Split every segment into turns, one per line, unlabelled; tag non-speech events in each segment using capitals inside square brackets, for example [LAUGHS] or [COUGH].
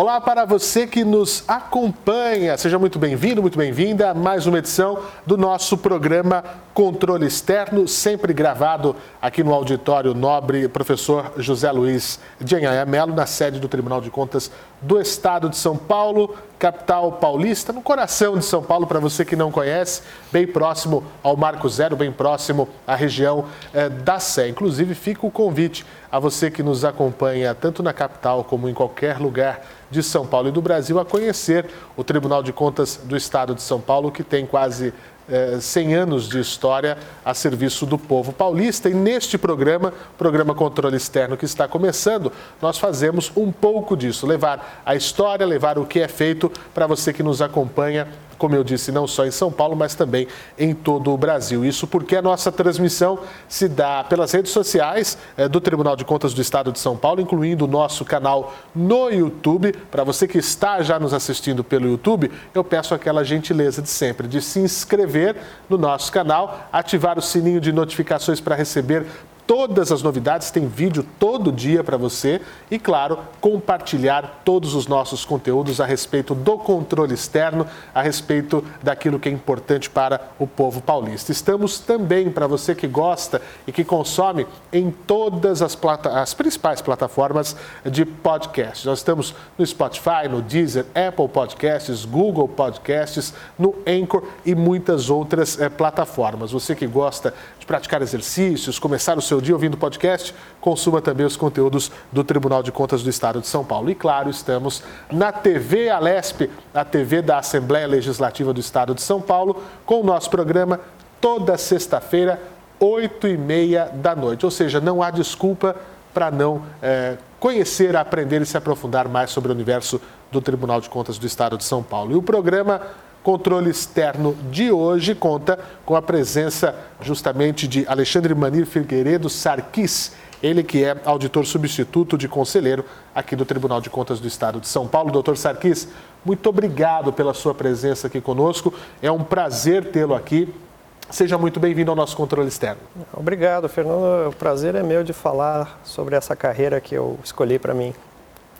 Olá para você que nos acompanha. Seja muito bem-vindo, muito bem-vinda a mais uma edição do nosso programa Controle Externo, sempre gravado aqui no auditório nobre professor José Luiz de Anhanha Melo, na sede do Tribunal de Contas do Estado de São Paulo, capital paulista, no coração de São Paulo, para você que não conhece, bem próximo ao Marco Zero, bem próximo à região eh, da Sé. Inclusive, fica o convite a você que nos acompanha tanto na capital como em qualquer lugar de São Paulo e do Brasil a conhecer o Tribunal de Contas do Estado de São Paulo, que tem quase 100 anos de história a serviço do povo paulista. E neste programa, programa Controle Externo que está começando, nós fazemos um pouco disso, levar a história, levar o que é feito para você que nos acompanha como eu disse, não só em São Paulo, mas também em todo o Brasil. Isso porque a nossa transmissão se dá pelas redes sociais é, do Tribunal de Contas do Estado de São Paulo, incluindo o nosso canal no YouTube. Para você que está já nos assistindo pelo YouTube, eu peço aquela gentileza de sempre de se inscrever no nosso canal, ativar o sininho de notificações para receber todas as novidades, tem vídeo todo dia para você e, claro, compartilhar todos os nossos conteúdos a respeito do controle externo, a respeito daquilo que é importante para o povo paulista. Estamos também, para você que gosta e que consome, em todas as, as principais plataformas de podcast. Nós estamos no Spotify, no Deezer, Apple Podcasts, Google Podcasts, no Anchor e muitas outras é, plataformas. Você que gosta de praticar exercícios, começar o seu seu dia ouvindo o podcast, consuma também os conteúdos do Tribunal de Contas do Estado de São Paulo. E claro, estamos na TV Alesp, a TV da Assembleia Legislativa do Estado de São Paulo, com o nosso programa toda sexta-feira, 8 e meia da noite. Ou seja, não há desculpa para não é, conhecer, aprender e se aprofundar mais sobre o universo do Tribunal de Contas do Estado de São Paulo. E o programa controle externo de hoje conta com a presença justamente de Alexandre Manir Figueiredo Sarquis, ele que é auditor substituto de conselheiro aqui do Tribunal de Contas do Estado de São Paulo. Doutor Sarquis, muito obrigado pela sua presença aqui conosco. É um prazer tê-lo aqui. Seja muito bem-vindo ao nosso controle externo.
Obrigado, Fernando. O prazer é meu de falar sobre essa carreira que eu escolhi para mim.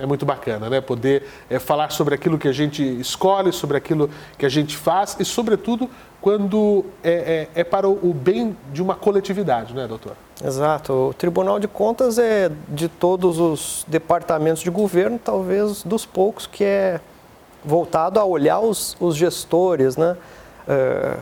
É muito bacana, né? Poder é, falar sobre aquilo que a gente escolhe, sobre aquilo que a gente faz e, sobretudo, quando é, é, é para o bem de uma coletividade, né, doutor?
Exato. O Tribunal de Contas é, de todos os departamentos de governo, talvez dos poucos que é voltado a olhar os, os gestores, né? É,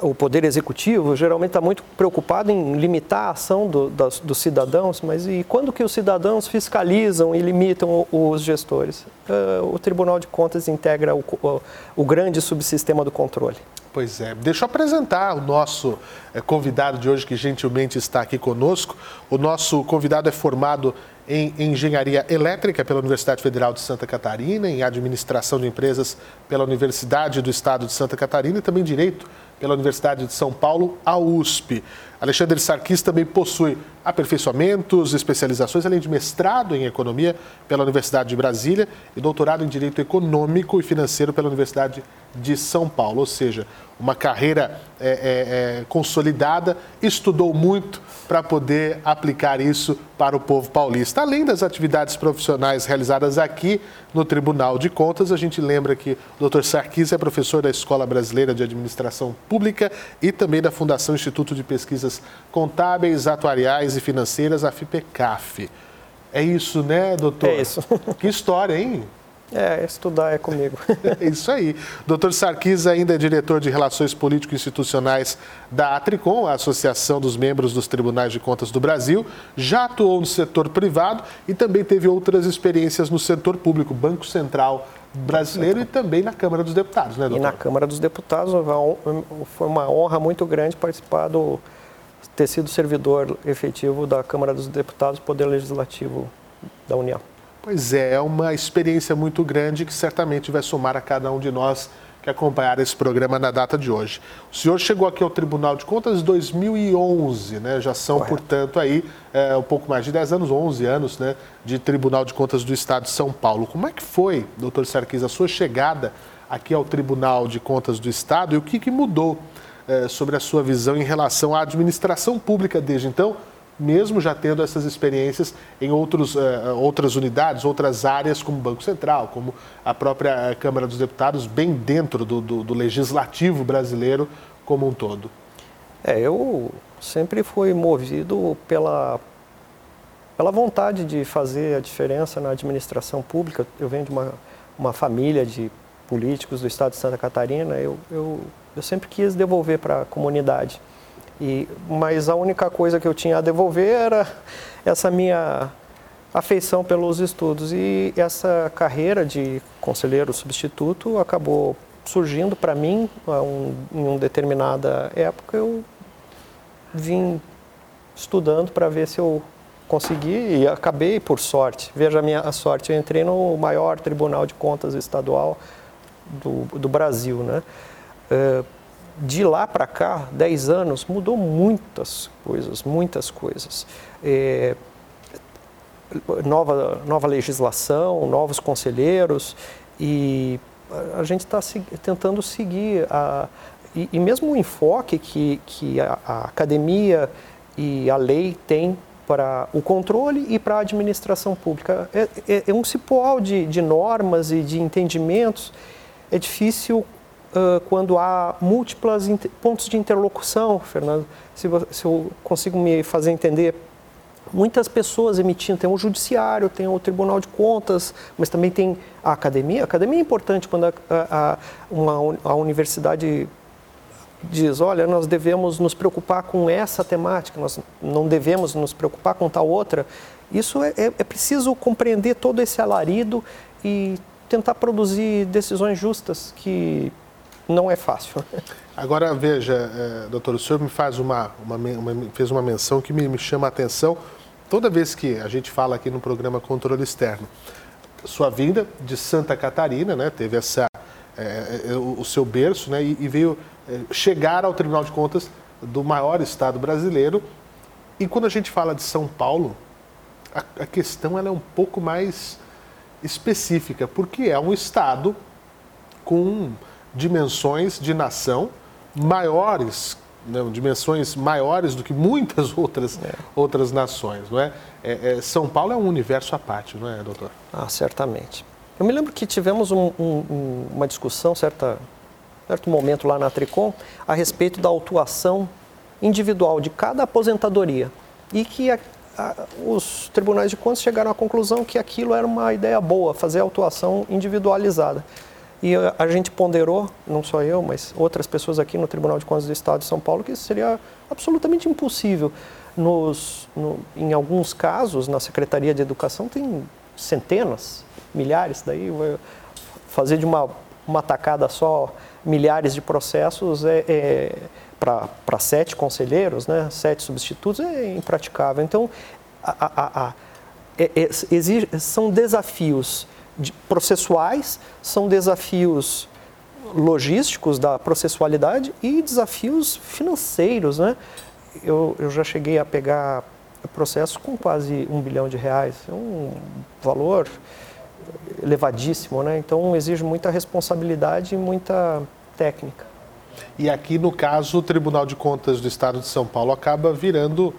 o poder executivo geralmente está muito preocupado em limitar a ação do, das, dos cidadãos, mas e quando que os cidadãos fiscalizam e limitam os gestores? Uh, o Tribunal de Contas integra o, o, o, grande subsistema do controle.
Pois é. Deixa eu apresentar o nosso é, convidado de hoje, que gentilmente está aqui conosco. O nosso convidado é formado em Engenharia Elétrica pela Universidade Federal de Santa Catarina, em Administração de Empresas pela Universidade do Estado de Santa Catarina e também Direito pela Universidade de São Paulo, a USP. Alexandre Sarkis também possui aperfeiçoamentos, especializações, além de mestrado em Economia pela Universidade de Brasília e doutorado em Direito Econômico e Financeiro pela Universidade de São Paulo. Ou seja, uma carreira é, é, é, consolidada, estudou muito para poder aplicar isso para o povo paulista. Além das atividades profissionais realizadas aqui no Tribunal de Contas, a gente lembra que o Dr. Sarkis é professor da Escola Brasileira de Administração Pública e também da Fundação Instituto de Pesquisas Contábeis, Atuariais e Financeiras, a FIPECAF. É isso, né, doutor?
É isso. [LAUGHS]
Que história, hein?
É, estudar é comigo. [LAUGHS]
É isso aí. Doutor Sarkis ainda é diretor de Relações Político-Institucionais da Atricom, a Associação dos Membros dos Tribunais de Contas do Brasil. Já atuou no setor privado e também teve outras experiências no setor público, Banco Central brasileiro e também na Câmara dos Deputados, né, doutor?
E na Câmara dos Deputados foi uma honra muito grande participar do ter sido servidor efetivo da Câmara dos Deputados, Poder Legislativo da União.
Pois é, é uma experiência muito grande que certamente vai somar a cada um de nós que acompanhar esse programa na data de hoje. O senhor chegou aqui ao Tribunal de Contas em 2011, né? Já são, Correto. portanto, aí é, um pouco mais de 10 anos, 11 anos, né? De Tribunal de Contas do Estado de São Paulo. Como é que foi, doutor Sarkis, a sua chegada aqui ao Tribunal de Contas do Estado e o que, que mudou é, sobre a sua visão em relação à administração pública desde então? mesmo já tendo essas experiências em outros, uh, outras unidades, outras áreas, como o Banco Central, como a própria Câmara dos Deputados, bem dentro do, do, do legislativo brasileiro como um todo?
É, eu sempre fui movido pela, pela vontade de fazer a diferença na administração pública. Eu venho de uma, uma família de políticos do estado de Santa Catarina, eu, eu, eu sempre quis devolver para a comunidade. E, mas a única coisa que eu tinha a devolver era essa minha afeição pelos estudos. E essa carreira de conselheiro substituto acabou surgindo para mim um, em uma determinada época. Eu vim estudando para ver se eu consegui e acabei por sorte. Veja a minha sorte, eu entrei no maior Tribunal de Contas estadual do, do Brasil, né? Uh, de lá para cá, 10 anos, mudou muitas coisas, muitas coisas. É, nova, nova legislação, novos conselheiros e a gente está tentando seguir a, e, e, mesmo o enfoque que, que a, a academia e a lei têm para o controle e para a administração pública. É, é, é um cipoal de, de normas e de entendimentos. É difícil quando há múltiplas pontos de interlocução, Fernando. Se, se, eu consigo me fazer entender, muitas pessoas emitindo, tem o judiciário, tem o Tribunal de Contas, mas também tem a academia. A academia é importante quando a, a, uma, a universidade diz, olha, nós devemos nos preocupar com essa temática, nós não devemos nos preocupar com tal outra. Isso é, é, é preciso compreender todo esse alarido e tentar produzir decisões justas que não é fácil.
Agora, veja, é, doutor, o senhor me faz uma, uma, uma, fez uma menção que me, me chama a atenção toda vez que a gente fala aqui no programa Controle Externo. Sua vinda de Santa Catarina, né, teve essa, é, é, o, o, seu berço né, e, e veio é, chegar ao Tribunal de Contas do maior estado brasileiro. E quando a gente fala de São Paulo, a, a questão ela é um pouco mais específica, porque é um estado com dimensões de nação maiores, né, dimensões maiores do que muitas [LAUGHS] outras, é. outras nações. Não é? É, é? São Paulo é um universo à parte, não é, doutor?
Ah, certamente. Eu me lembro que tivemos um, um, uma discussão, certa, certo momento lá na Tricom, a respeito da autuação individual de cada aposentadoria e que a, a, os tribunais de contas chegaram à conclusão que aquilo era uma ideia boa, fazer a autuação individualizada. E a gente ponderou, não só eu, mas outras pessoas aqui no Tribunal de Contas do Estado de São Paulo, que isso seria absolutamente impossível. Nos, no, em alguns casos, na Secretaria de Educação, tem centenas, milhares, daí fazer de uma, uma tacada só milhares de processos é, é para sete conselheiros, né, sete substitutos, é impraticável. Então, a, a, a, é, é, exige, são desafios processuais, são desafios logísticos da processualidade e desafios financeiros, né? Eu, eu já cheguei a pegar processos com quase um bilhão de reais, é um valor elevadíssimo, né? Então exige muita responsabilidade e muita técnica.
E aqui, no caso, o Tribunal de Contas do Estado de São Paulo acaba virando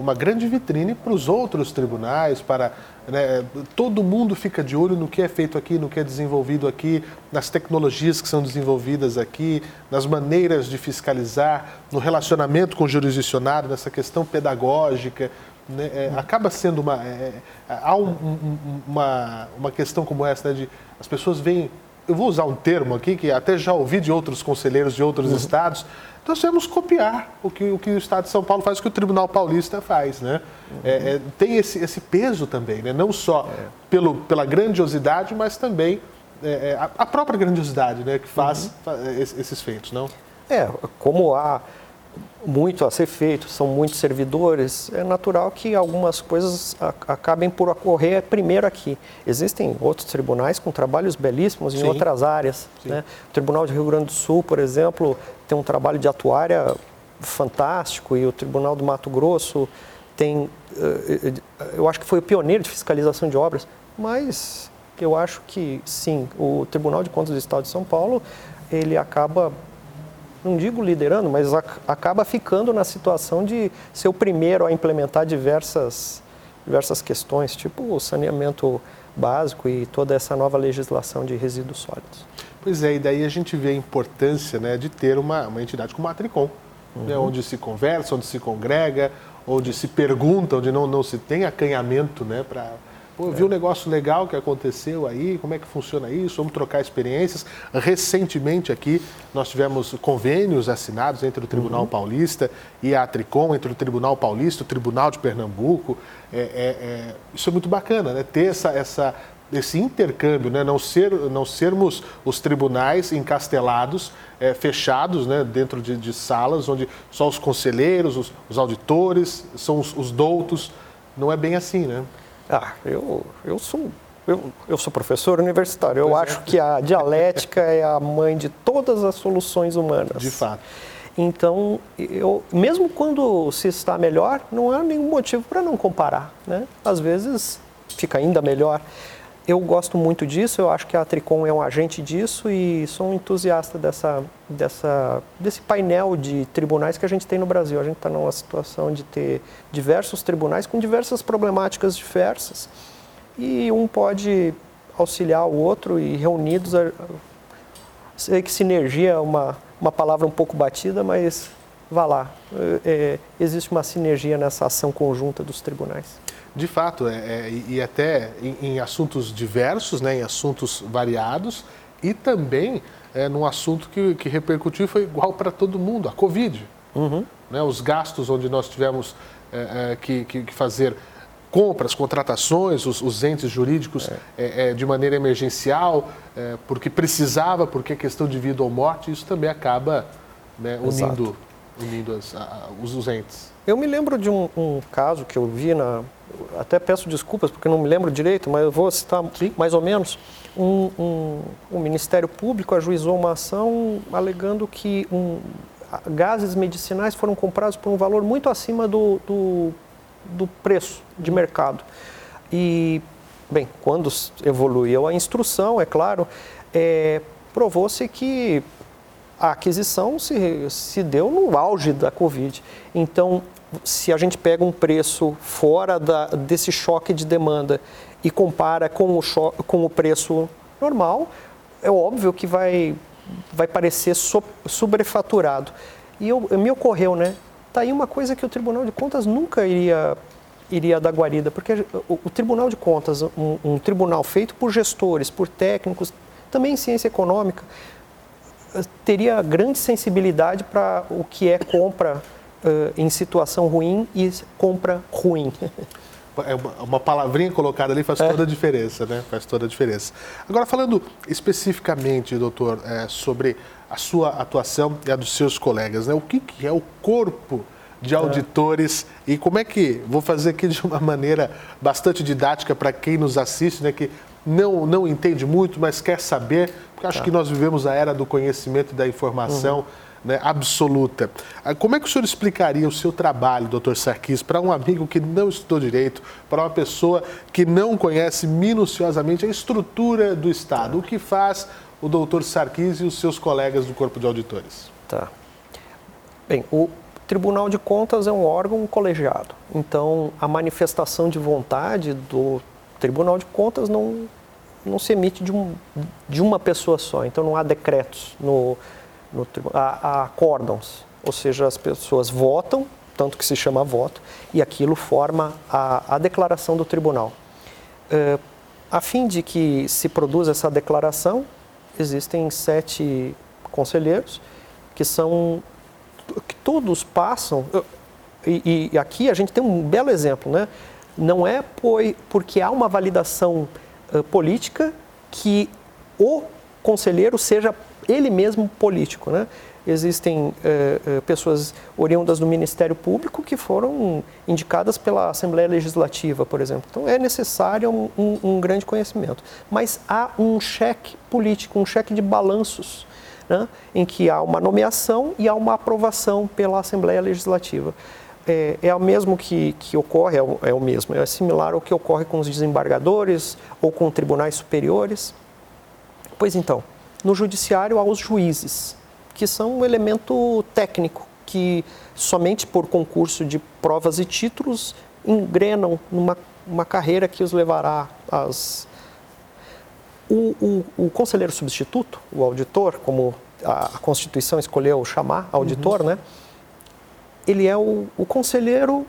uma grande vitrine para os outros tribunais, para né, todo mundo fica de olho no que é feito aqui, no que é desenvolvido aqui, nas tecnologias que são desenvolvidas aqui, nas maneiras de fiscalizar, no relacionamento com o jurisdicionário, nessa questão pedagógica. Né, é, acaba sendo uma. É, é há um, um, uma, uma questão como essa, né, de as pessoas veem. Eu vou usar um termo aqui que até já ouvi de outros conselheiros de outros uhum. estados nós temos copiar o que, o que o Estado de São Paulo faz, o que o Tribunal Paulista faz. Né? Uhum. É, é, tem esse, esse peso também, né? não só é. pelo, pela grandiosidade, mas também é, é, a, a, própria grandiosidade né? que faz uhum. esses feitos, não?
É, como há muito a ser feito, são muitos servidores, é natural que algumas coisas acabem por ocorrer primeiro aqui. Existem outros tribunais com trabalhos belíssimos em Sim. outras áreas. Né? O Tribunal de Rio Grande do Sul, por exemplo, tem um trabalho de atuária fantástico e o Tribunal do Mato Grosso tem, eh, eh, eu acho que foi o pioneiro de fiscalização de obras, mas eu acho que sim, o Tribunal de Contas do Estado de São Paulo, ele acaba não digo liderando, mas acaba ficando na situação de ser o primeiro a implementar diversas, diversas questões, tipo o saneamento básico e toda essa nova legislação de resíduos sólidos.
Pois é, e daí a gente vê a importância né, de ter uma, uma entidade como a Tricom, uhum. né, onde se conversa, onde se congrega, onde se pergunta, onde não, não se tem acanhamento né, para Pô, eu vi um negócio legal que aconteceu aí, como é que funciona isso? Vamos trocar experiências. Recentemente aqui nós tivemos convênios assinados entre o Tribunal uhum. Paulista e a Tricom, entre o Tribunal Paulista e o Tribunal de Pernambuco. É, é, é, isso é muito bacana, né? Ter essa, essa, esse intercâmbio, né? não, ser, não sermos os tribunais encastelados, é, fechados né? dentro de, de, salas onde só os conselheiros, os, os auditores, são os, os doutos. Não é bem assim, né?
Ah, eu, eu sou eu, eu, sou professor universitário. Eu é. acho que a dialética é a mãe de todas as soluções humanas.
De fato.
Então, eu, mesmo quando se está melhor, não há nenhum motivo para não comparar. Né? Às vezes fica ainda melhor eu gosto muito disso, eu acho que a Tricom é um agente disso e sou um entusiasta dessa, dessa, desse painel de tribunais que a gente tem no Brasil. A gente está numa situação de ter diversos tribunais com diversas problemáticas diversas e um pode auxiliar o outro e reunidos. Sei que sinergia é uma, uma palavra um pouco batida, mas vá lá. É, existe uma sinergia nessa ação conjunta dos tribunais.
De fato, é, é e até em, em, assuntos diversos, né, em assuntos variados, e também é, num assunto que, que repercutiu foi igual para todo mundo, a Covid. Uhum. Né, os gastos onde nós tivemos é, é que, que, fazer compras, contratações, os, os entes jurídicos é. É, de maneira emergencial, porque precisava, porque é questão de vida ou morte, isso também acaba né, unindo, unindo as, a, os, os entes.
Eu me lembro de um, um, caso que eu vi na, até peço desculpas porque não me lembro direito, mas eu vou citar Sim. mais ou menos. Um, um, o Ministério Público ajuizou uma ação alegando que um, gases medicinais foram comprados por um valor muito acima do, do, do preço de mercado. E, bem, quando evoluiu a instrução, é claro, é, provou-se que a aquisição se, se deu no auge da Covid. Então, se a gente pega um preço fora da, desse choque de demanda e compara com o, com o preço normal, é óbvio que vai, vai parecer so, sobrefaturado. E eu, me ocorreu, né? Está aí uma coisa que o Tribunal de Contas nunca iria, iria dar guarida, porque o, o Tribunal de Contas, um, um tribunal feito por gestores, por técnicos, também em ciência econômica, teria grande sensibilidade para o que é compra uh, em situação ruim e compra ruim. [LAUGHS]
É uma, uma palavrinha colocada ali faz é. toda a diferença, né? Faz toda a diferença. Agora, falando especificamente, doutor, é, sobre a sua atuação e a dos seus colegas, né? O que, que é o corpo de auditores é. e como é que, vou fazer aqui de uma [LAUGHS] maneira bastante didática para quem nos assiste, né? Que não, não entende muito, mas quer saber, porque acho tá. que nós vivemos a era do conhecimento e da informação. Uhum né, absoluta. Ah, como é que o senhor explicaria o seu trabalho, doutor Sarkis, para um amigo que não estudou direito, para uma pessoa que não conhece minuciosamente a estrutura do Estado? O que faz o doutor Sarkis e os seus colegas do Corpo de Auditores?
Tá. Bem, o Tribunal de Contas é um órgão colegiado. Então, a manifestação de vontade do Tribunal de Contas não, não se emite de, um, de uma pessoa só. Então, não há decretos no no, há acórdãos, ou seja, as pessoas votam, tanto que se chama voto, e aquilo forma a, a declaração do tribunal. Uh, a fim de que se produza essa declaração, existem sete conselheiros que são que todos passam e, e, aqui a gente tem um belo exemplo, né? Não é por, porque há uma validação uh, política que o conselheiro seja ele mesmo político. Né? Existem eh, eh, pessoas oriundas do Ministério Público que foram indicadas pela Assembleia Legislativa, por exemplo. Então é necessário um, um, um grande conhecimento. Mas há um cheque político, um cheque de balanços, né? em que há uma nomeação e há uma aprovação pela Assembleia Legislativa. É, é, o mesmo que, que ocorre, é o, é o mesmo, é similar ao que ocorre com os desembargadores ou com tribunais superiores. Pois então, no judiciário aos juízes, que são um elemento técnico que somente por concurso de provas e títulos engrenam numa uma carreira que os levará às. O, o, o conselheiro substituto, o auditor, como a, Constituição escolheu chamar auditor, uhum. né? Ele é o, o conselheiro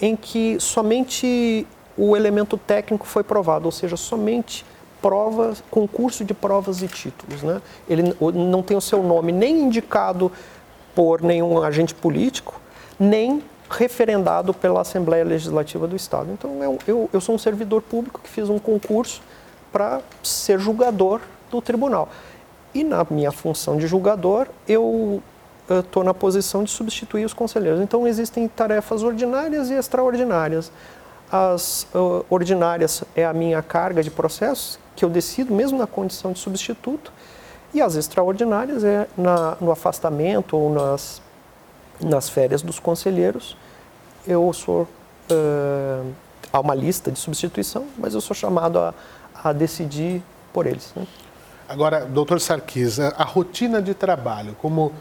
em que somente o elemento técnico foi provado, ou seja, somente provas, concurso de provas e títulos. Né? Ele não tem o seu nome nem indicado por nenhum agente político, nem referendado pela Assembleia Legislativa do Estado. Então, eu, eu, eu sou um servidor público que fiz um concurso para ser julgador do tribunal. E na minha função de julgador, eu estou na posição de substituir os conselheiros. Então, existem tarefas ordinárias e extraordinárias. As uh, ordinárias é a minha carga de processos, que eu decido mesmo na condição de substituto, e as extraordinárias é na, no afastamento ou nas, nas férias dos conselheiros. Eu sou. Uh, há uma lista de substituição, mas eu sou chamado a, a decidir por eles. Né?
Agora, doutor Sarkis, a rotina de trabalho, como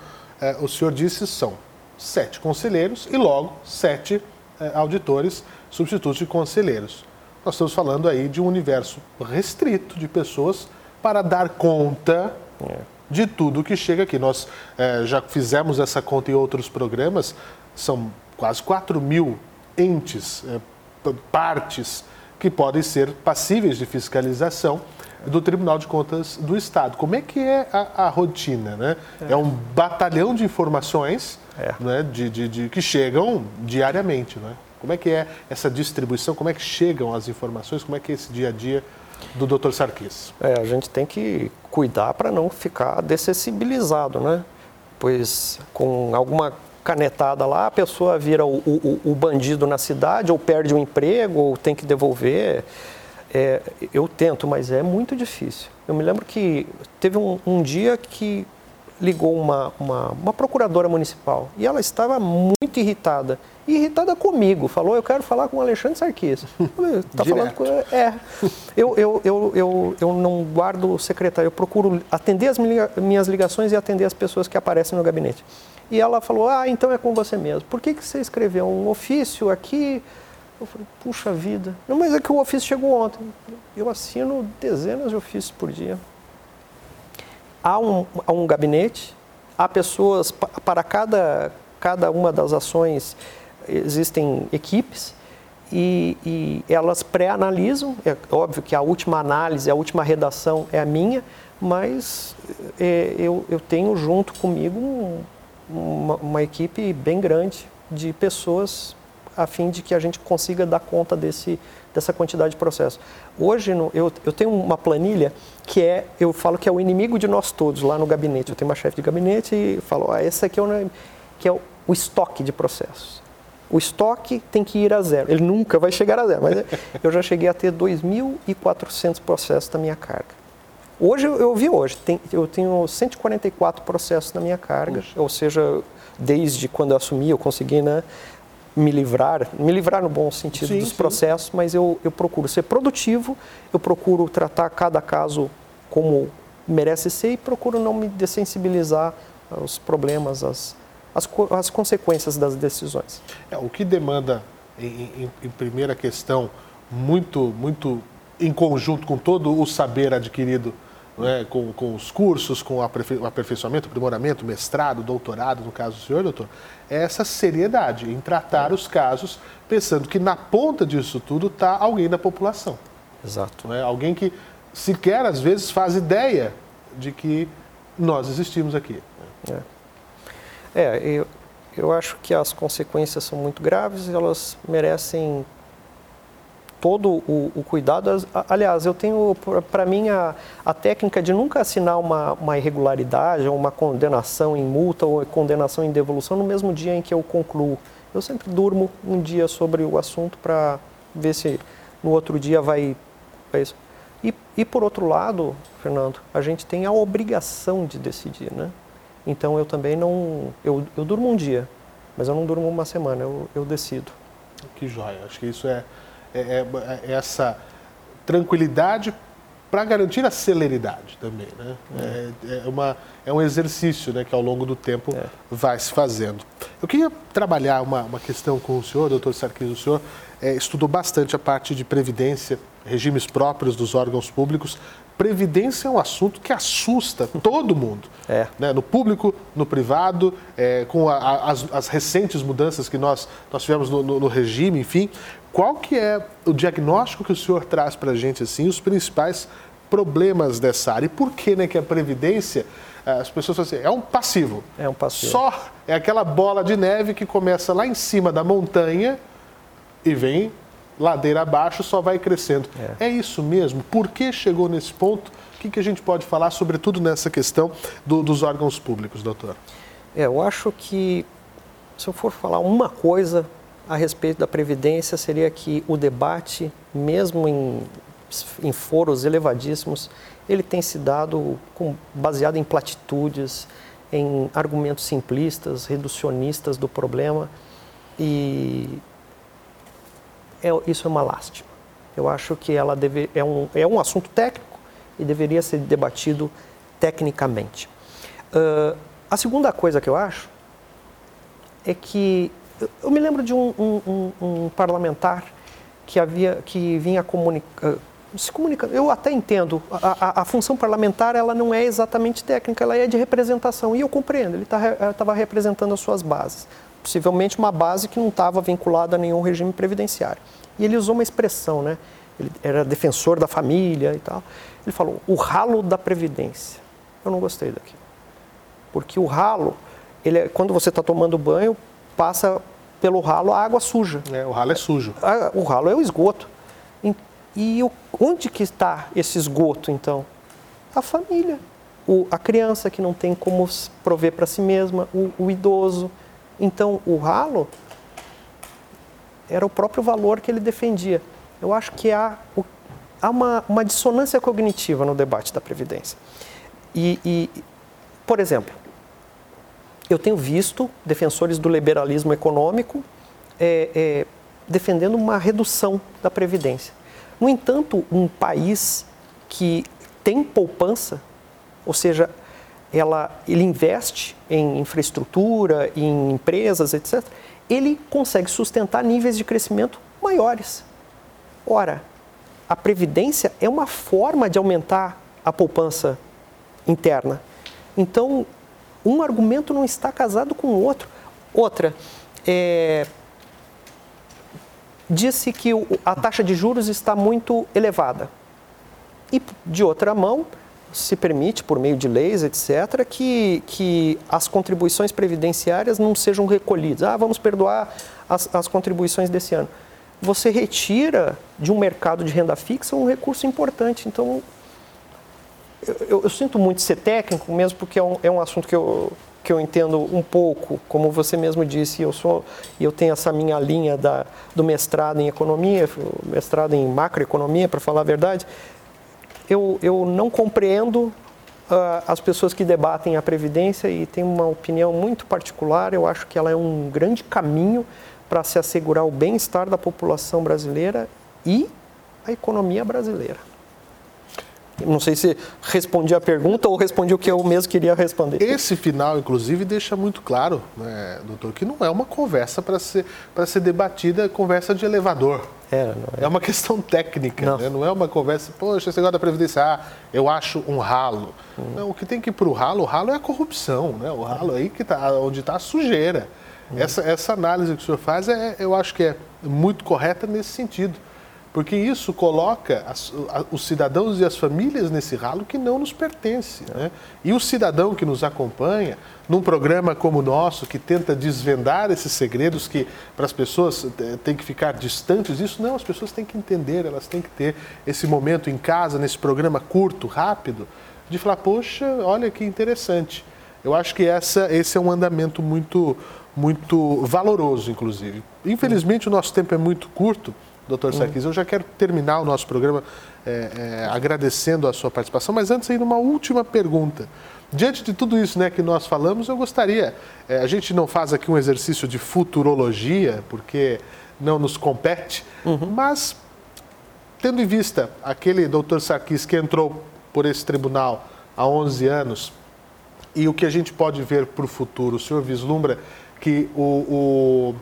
eh, o senhor disse, são sete conselheiros e logo sete eh, auditores substitutos de conselheiros. Nós estamos falando aí de um universo restrito de pessoas para dar conta é. de tudo que chega aqui. Nós é, já fizemos essa conta em outros programas, são quase 4 mil entes, é, partes que podem ser passíveis de fiscalização do Tribunal de Contas do Estado. Como é que é a, a rotina? Né? É. é. um batalhão de informações é. né, de, de, de, que chegam diariamente. Né? Como é que é essa distribuição? Como é que chegam as informações? Como é que é esse dia a dia do Dr. Sarkis?
É, a gente tem que cuidar para não ficar dessensibilizado, né? Pois com alguma canetada lá, a pessoa vira o, o, o bandido na cidade, ou perde o emprego, ou tem que devolver. É, eu tento, mas é muito difícil. Eu me lembro que teve um, um dia que ligou uma, uma, uma procuradora municipal e ela estava muito irritada irritada comigo. Falou, eu quero falar com o Alexandre Sarkis. Tá falando com... É. Eu, eu, eu, eu, eu não guardo secretário, eu procuro atender as minhas ligações e atender as pessoas que aparecem no gabinete. E ela falou, ah, então é com você mesmo. Por que, que você escreveu um ofício aqui? Eu falei, puxa vida. Não, mas é que o ofício chegou ontem. Eu assino dezenas de ofícios por dia. Há um, há um gabinete, há pessoas para cada, cada uma das ações existem equipes e, e elas pré-analisam. É óbvio que a última análise, a última redação é a minha, mas é, eu, eu tenho junto comigo um, uma, uma equipe bem grande de pessoas a fim de que a gente consiga dar conta desse, dessa quantidade de processos. Hoje, no, eu, eu tenho uma planilha que é, eu falo que é o inimigo de nós todos lá no gabinete. Eu tenho uma chefe de gabinete e falo, ah, esse aqui é o, que é o, o estoque de processos o estoque tem que ir a zero. Ele nunca vai chegar a zero, mas eu já cheguei a ter 2.400 processos na minha carga. Hoje, eu vi hoje, tem, eu tenho 144 processos na minha carga, ou seja, desde quando eu assumi, eu consegui né, me livrar, me livrar no bom sentido sim, dos sim. processos, mas eu, eu procuro ser produtivo, eu procuro tratar cada caso como merece ser e procuro não me dessensibilizar aos problemas, às, as, as consequências das decisões.
É, o que demanda, em, em, em primeira questão, muito, muito em conjunto com todo o saber adquirido né, com, com, os cursos, com o aperfeiçoamento, aprimoramento, mestrado, doutorado, no caso do senhor, doutor, é essa seriedade em tratar os casos, pensando que na ponta disso tudo está alguém da população.
Exato.
Né, alguém que sequer, às vezes, faz ideia de que nós existimos aqui.
É. É, eu, eu acho que as consequências são muito graves, elas merecem todo o, o cuidado. Aliás, eu tenho, para mim, a, a, técnica de nunca assinar uma, uma irregularidade ou uma condenação em multa ou condenação em devolução no mesmo dia em que eu concluo. Eu sempre durmo um dia sobre o assunto para ver se no outro dia vai. vai e, e, por outro lado, Fernando, a gente tem a obrigação de decidir, né? Então eu também não. Eu, eu durmo um dia, mas eu não durmo uma semana, eu, eu decido.
Que joia. Acho que isso é, é, é, é essa tranquilidade para garantir a celeridade também. Né? É, é, uma, é um exercício né, que ao longo do tempo é. vai se fazendo. Eu queria trabalhar uma, uma questão com o senhor, doutor Sarkis. O senhor é, estudou bastante a parte de previdência, regimes próprios dos órgãos públicos. Previdência é um assunto que assusta [LAUGHS] todo mundo, é. né? no público, no privado, é, com a, a, as, as, recentes mudanças que nós, nós tivemos no, no, no regime, enfim. Qual que é o diagnóstico que o senhor traz para a gente, assim, os principais problemas dessa área? E por que, né, que a Previdência, as pessoas falam assim, é um passivo.
É um passivo.
Só é aquela bola de neve que começa lá em cima da montanha e vem ladeira abaixo, só vai crescendo. É, é isso mesmo? Por que chegou nesse ponto? O que, que a gente pode falar, sobretudo nessa questão do, dos órgãos públicos, doutor?
É, eu acho que se eu for falar uma coisa a respeito da Previdência seria que o debate, mesmo em, em foros elevadíssimos, ele tem se dado com, baseado em platitudes, em argumentos simplistas, reducionistas do problema, e é, isso é uma lástima. Eu acho que ela deve, é, um, é um assunto técnico e deveria ser debatido tecnicamente. Uh, a segunda coisa que eu acho é que eu me lembro de um, um, um, um parlamentar que havia que vinha se comunicando. Eu até entendo, a, a, a, função parlamentar ela não é exatamente técnica, ela é de representação. E eu compreendo, ele estava tá, representando as suas bases. Possivelmente uma base que não estava vinculada a nenhum regime previdenciário. E ele usou uma expressão, né? Ele era defensor da família e tal. Ele falou, o ralo da Previdência. Eu não gostei daquilo. Porque o ralo, ele é, quando você está tomando banho, passa pelo ralo a água suja.
É, o ralo é sujo.
O ralo é o esgoto. E onde que está esse esgoto, então? A família. O, a criança que não tem como prover para si mesma, o, o, idoso. Então, o ralo era o próprio valor que ele defendia. Eu acho que há, há uma, uma dissonância cognitiva no debate da Previdência. E, e, por exemplo, eu tenho visto defensores do liberalismo econômico é, é, defendendo uma redução da Previdência. No entanto, um país que tem poupança, ou seja, ela, ele investe em infraestrutura, em empresas, etc., ele consegue sustentar níveis de crescimento maiores. Ora, a Previdência é uma forma de aumentar a poupança interna. Então, um argumento não está casado com o outro. Outra, é, disse que a taxa de juros está muito elevada. E, de outra mão, se permite, por meio de leis, etc., que, que as contribuições previdenciárias não sejam recolhidas. Ah, vamos perdoar as, as contribuições desse ano. Você retira de um mercado de renda fixa um recurso importante. Então, eu, eu, sinto muito ser técnico, mesmo porque é um, é um assunto que eu, que eu entendo um pouco, como você mesmo disse, eu sou eu tenho essa minha linha da, do mestrado em economia, mestrado em macroeconomia, para falar a verdade. Eu, eu não compreendo uh, as pessoas que debatem a previdência e tenho uma opinião muito particular. Eu acho que ela é um grande caminho para se assegurar o bem-estar da população brasileira e a economia brasileira. Não sei se respondi a pergunta ou respondi o que eu mesmo queria responder.
Esse final, inclusive, deixa muito claro, né, doutor, que não é uma conversa para ser, ser debatida, conversa de elevador. É, é. é uma questão técnica, não. Né? não é uma conversa, poxa, esse negócio da Previdência, ah, eu acho um ralo. Hum. Não, o que tem que ir para o ralo, o ralo é a corrupção, né? o ralo é aí que tá, onde está a sujeira. Hum. Essa, essa análise que o senhor faz, é, eu acho que é muito correta nesse sentido porque isso coloca as, os cidadãos e as famílias nesse ralo que não nos pertence. Né? E o cidadão que nos acompanha, num programa como o nosso, que tenta desvendar esses segredos que para as pessoas eh, tem que ficar distantes disso, não, as pessoas têm que entender, elas têm que ter esse momento em casa, nesse programa curto, rápido, de falar, poxa, olha que interessante. Eu acho que essa, esse é um andamento muito, muito valoroso, inclusive. Infelizmente, o nosso tempo é muito curto doutor Sarkis. Eu já quero terminar o nosso programa é, é, agradecendo a sua participação, mas antes ainda uma última pergunta. Diante de tudo isso né, que nós falamos, eu gostaria, é, a gente não faz aqui um exercício de futurologia, porque não nos compete, uhum. mas tendo em vista aquele doutor Sarkis que entrou por esse tribunal há 11 anos e o que a gente pode ver para o futuro, o senhor vislumbra que o, o,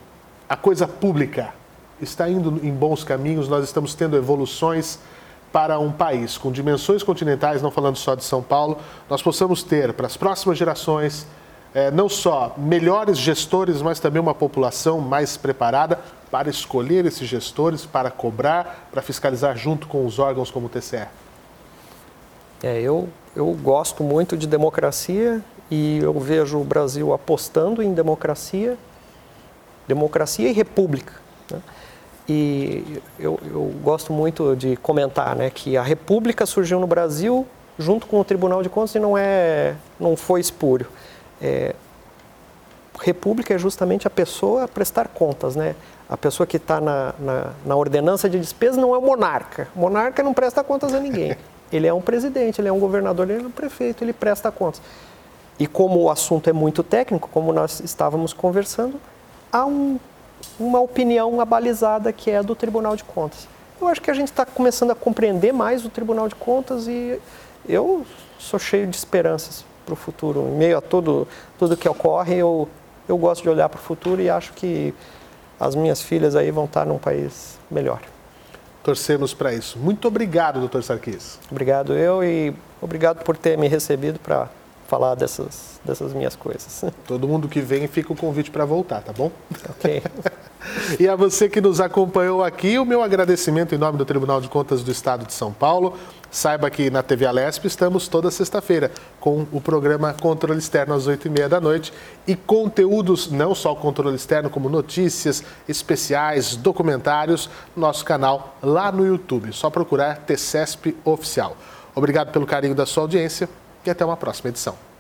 a coisa pública está indo em bons caminhos, nós estamos tendo evoluções para um país com dimensões continentais, não falando só de São Paulo, nós possamos ter para as próximas gerações é, não só melhores gestores, mas também uma população mais preparada para escolher esses gestores, para cobrar, para fiscalizar junto com os órgãos como o TCE?
É, eu, eu gosto muito de democracia e eu vejo o Brasil apostando em democracia, democracia e república. Né? E eu, eu, gosto muito de comentar né, que a república surgiu no Brasil junto com o Tribunal de Contas e não, é, não foi espúrio. É, república é justamente a pessoa prestar contas, né? A pessoa que está na, na, na, ordenança de despesa não é o monarca. O monarca não presta contas a ninguém. [LAUGHS] Ele é um presidente, ele é um governador, ele é um prefeito, ele presta contas. E como o assunto é muito técnico, como nós estávamos conversando, há um, uma opinião abalizada que é do Tribunal de Contas. Eu acho que a gente está começando a compreender mais o Tribunal de Contas e eu sou cheio de esperanças para o futuro. Em meio a tudo, tudo que ocorre, eu, eu gosto de olhar para o futuro e acho que as minhas filhas aí vão estar num país melhor.
Torcemos para isso. Muito obrigado, doutor Sarkis.
Obrigado eu e obrigado por ter me recebido para falar dessas, dessas minhas coisas. [LAUGHS]
Todo mundo que vem fica o convite para voltar, tá bom?
Ok. [LAUGHS]
e a você que nos acompanhou aqui, o meu agradecimento em nome do Tribunal de Contas do Estado de São Paulo. Saiba que na TV Alesp estamos toda sexta-feira com o programa Controle Externo às 8h30 da noite e conteúdos, não só controle externo, como notícias especiais, documentários, nosso canal lá no YouTube. Só procurar TCESP Oficial. Obrigado pelo carinho da sua audiência e até uma próxima edição.